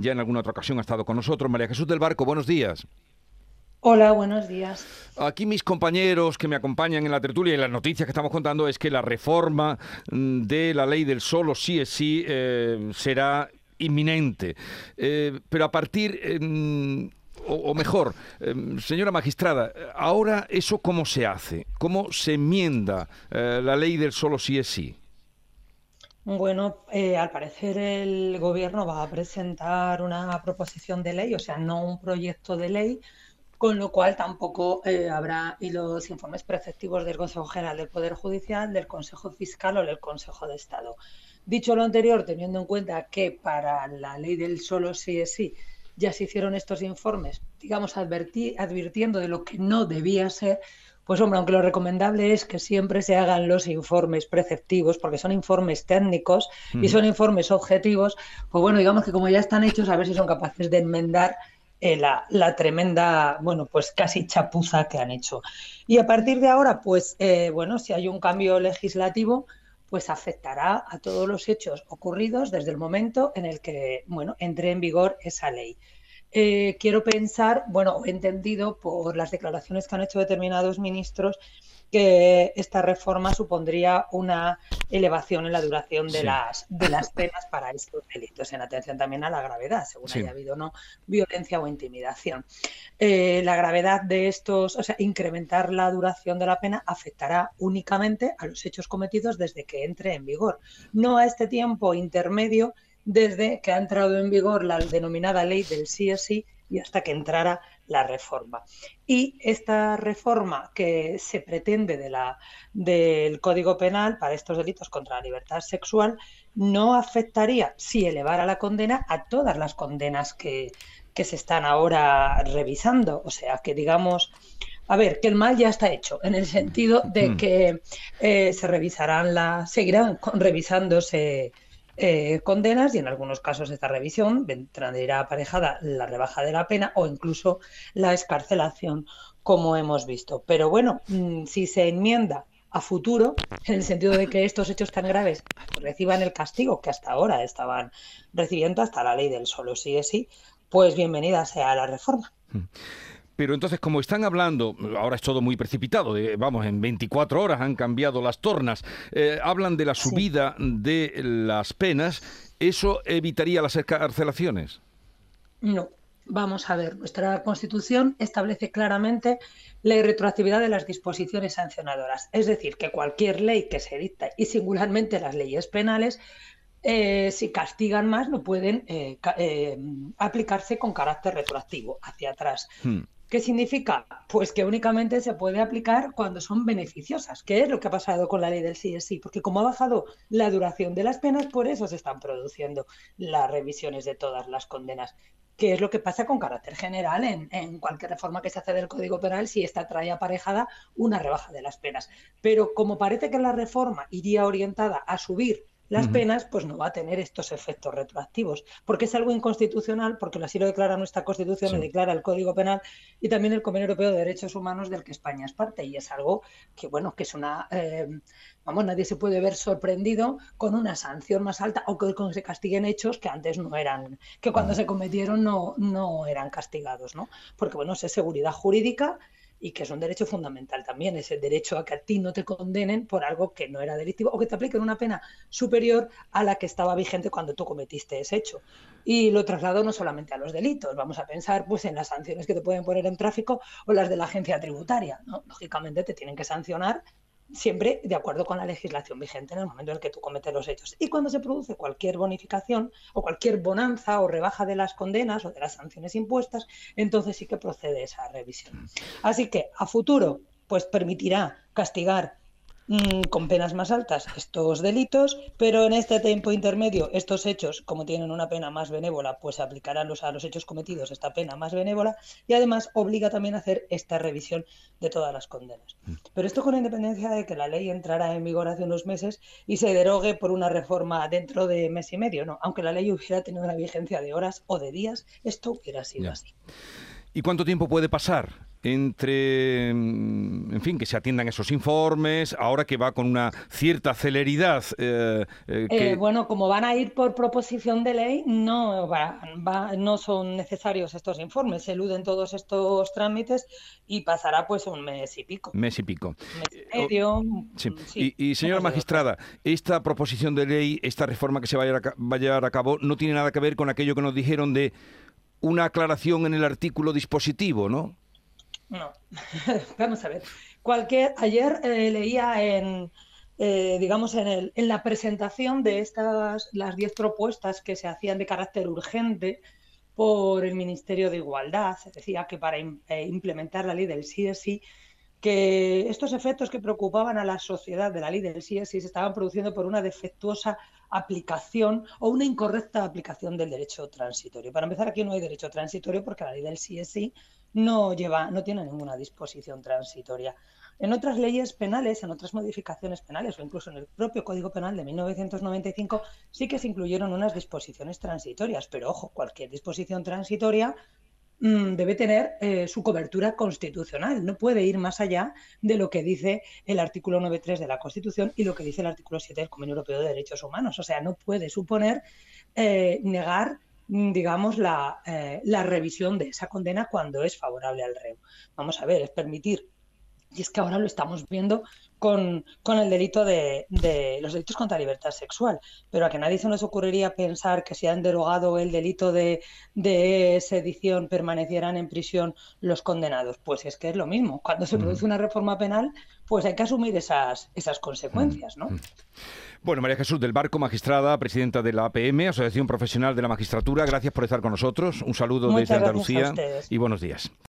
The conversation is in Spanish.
ya en alguna otra ocasión ha estado con nosotros. María Jesús del Barco, buenos días. Hola, buenos días. Aquí mis compañeros que me acompañan en la tertulia y las noticias que estamos contando es que la reforma mm, de la ley del solo sí es sí eh, será inminente. Eh, pero a partir... Eh, o, mejor, señora magistrada, ahora eso cómo se hace, cómo se enmienda la ley del solo sí es sí. Bueno, al parecer el gobierno va a presentar una proposición de ley, o sea, no un proyecto de ley, con lo cual tampoco eh, habrá y los informes preceptivos del Consejo General del Poder Judicial, del Consejo Fiscal o del Consejo de Estado. Dicho lo anterior, teniendo en cuenta que para la ley del solo sí es sí ya se hicieron estos informes, digamos, advirtiendo de lo que no debía ser, pues hombre, aunque lo recomendable es que siempre se hagan los informes preceptivos, porque son informes técnicos y son informes objetivos, pues bueno, digamos que como ya están hechos, a ver si son capaces de enmendar eh, la, tremenda, bueno, pues casi chapuza que han hecho. Y a partir de ahora, pues, eh, bueno, si hay un cambio legislativo, pues afectará a todos los hechos ocurridos desde el momento en el que, bueno, entre en vigor esa ley. Eh, quiero pensar, bueno, he entendido por las declaraciones que han hecho determinados ministros que esta reforma supondría una elevación en la duración de, las, de las penas para estos delitos, en atención también a la gravedad, según haya habido no violencia o intimidación. Eh, la gravedad de estos, o sea, incrementar la duración de la pena afectará únicamente a los hechos cometidos desde que entre en vigor, no a este tiempo intermedio desde que ha entrado en vigor la denominada ley del sí es sí y hasta que entrara la reforma. Y esta reforma que se pretende de la, del Código Penal para estos delitos contra la libertad sexual no afectaría, si elevara la condena, a todas las condenas que, que se están ahora revisando. O sea, que digamos, a ver, que el mal ya está hecho, en el sentido de que eh, se revisarán las, seguirán revisándose eh, condenas y en algunos casos esta revisión traerá aparejada la rebaja de la pena o incluso la escarcelación, como hemos visto. Pero bueno, mm, si se enmienda a futuro, en el sentido de que estos hechos tan graves reciban el castigo que hasta ahora estaban recibiendo, hasta la ley del solo sí sí, pues bienvenida sea la reforma. Mm. Pero entonces, como están hablando, ahora es todo muy precipitado, vamos, en 24 horas han cambiado las tornas, eh, hablan de la subida de las penas, ¿eso evitaría las escarcelaciones? No, vamos a ver, nuestra Constitución establece claramente la irretroactividad de las disposiciones sancionadoras, es decir, que cualquier ley que se dicta, y singularmente las leyes penales, eh, si castigan más, no pueden eh, aplicarse con carácter retroactivo hacia atrás. Hmm. ¿Qué significa? Pues que únicamente se puede aplicar cuando son beneficiosas, que es lo que ha pasado con la ley del sí sí, porque como ha bajado la duración de las penas, por eso se están produciendo las revisiones de todas las condenas, que es lo que pasa con carácter general en, en cualquier reforma que se hace del Código Penal si esta trae aparejada una rebaja de las penas. Pero como parece que la reforma iría orientada a subir las penas, pues no va a tener estos efectos retroactivos, porque es algo inconstitucional, porque así lo declara nuestra Constitución, lo declara el Código Penal y también el Convenio Europeo de Derechos Humanos del que España es parte, y es algo que, bueno, que es una, eh, vamos, nadie se puede ver sorprendido con una sanción más alta o que se castiguen hechos que antes no eran, que cuando se cometieron no, no eran castigados, ¿no? Porque, bueno, es seguridad jurídica y que es un derecho fundamental también, es el derecho a que a ti no te condenen por algo que no era delictivo o que te apliquen una pena superior a la que estaba vigente cuando tú cometiste ese hecho. Y lo traslado no solamente a los delitos, vamos a pensar pues en las sanciones que te pueden poner en tráfico o las de la agencia tributaria. Lógicamente te tienen que sancionar siempre de acuerdo con la legislación vigente en el momento en el que tú cometes los hechos. Y cuando se produce cualquier bonificación o cualquier bonanza o rebaja de las condenas o de las sanciones impuestas, entonces sí que procede esa revisión. Así que a futuro, pues permitirá castigar Mm, con penas más altas estos delitos, pero en este tiempo intermedio estos hechos, como tienen una pena más benévola, pues aplicarán los, a los hechos cometidos esta pena más benévola y además obliga también a hacer esta revisión de todas las condenas. Mm. Pero esto con independencia de que la ley entrara en vigor hace unos meses y se derogue por una reforma dentro de mes y medio, ¿no? Aunque la ley hubiera tenido una vigencia de horas o de días, esto hubiera sido así. ¿Y cuánto tiempo puede pasar entre, mm, en fin, que se atiendan esos informes, ahora que va con una cierta celeridad. Eh, eh, bueno, como van a ir por proposición de ley, no, no son necesarios estos informes, se eluden todos estos trámites y pasará pues un mes y pico. Mes y pico. mes y medio. Sí. y, señora magistrada, esta proposición de ley, esta reforma que se va a llevar a cabo, no tiene nada que ver con aquello que nos dijeron de una aclaración en el artículo dispositivo, ¿no? No, vamos a ver. Cualquier, ayer eh, leía en, eh, digamos, en, el, en, la presentación de estas, las diez propuestas que se hacían de carácter urgente por el Ministerio de Igualdad, se decía que para eh, implementar la ley del sí sí, que estos efectos que preocupaban a la sociedad de la ley del sí se estaban produciendo por una defectuosa aplicación o una incorrecta aplicación del derecho transitorio. Para empezar, aquí no hay derecho transitorio porque la ley del sí no lleva, no tiene ninguna disposición transitoria. En otras leyes penales, en otras modificaciones penales o incluso en el propio Código Penal de 1995 sí que se incluyeron unas disposiciones transitorias, pero ojo, cualquier disposición transitoria debe tener eh, su cobertura constitucional. No puede ir más allá de lo que dice el artículo 9.3 de la Constitución y lo que dice el artículo 7 del Convenio Europeo de Derechos Humanos. O sea, no puede suponer eh, negar mm, digamos, la, eh, la, revisión de esa condena cuando es favorable al reo. Vamos a ver, es permitir y es que ahora lo estamos viendo con, el delito de, los delitos contra la libertad sexual. Pero a que nadie se nos ocurriría pensar que si han derogado el delito de, sedición permanecieran en prisión los condenados. Pues es que es lo mismo. Cuando se produce una reforma penal, pues hay que asumir esas, esas consecuencias, ¿no? Bueno, María Jesús del Barco, magistrada, presidenta de la APM, Asociación Profesional de la Magistratura, gracias por estar con nosotros. Un saludo desde Andalucía y buenos días.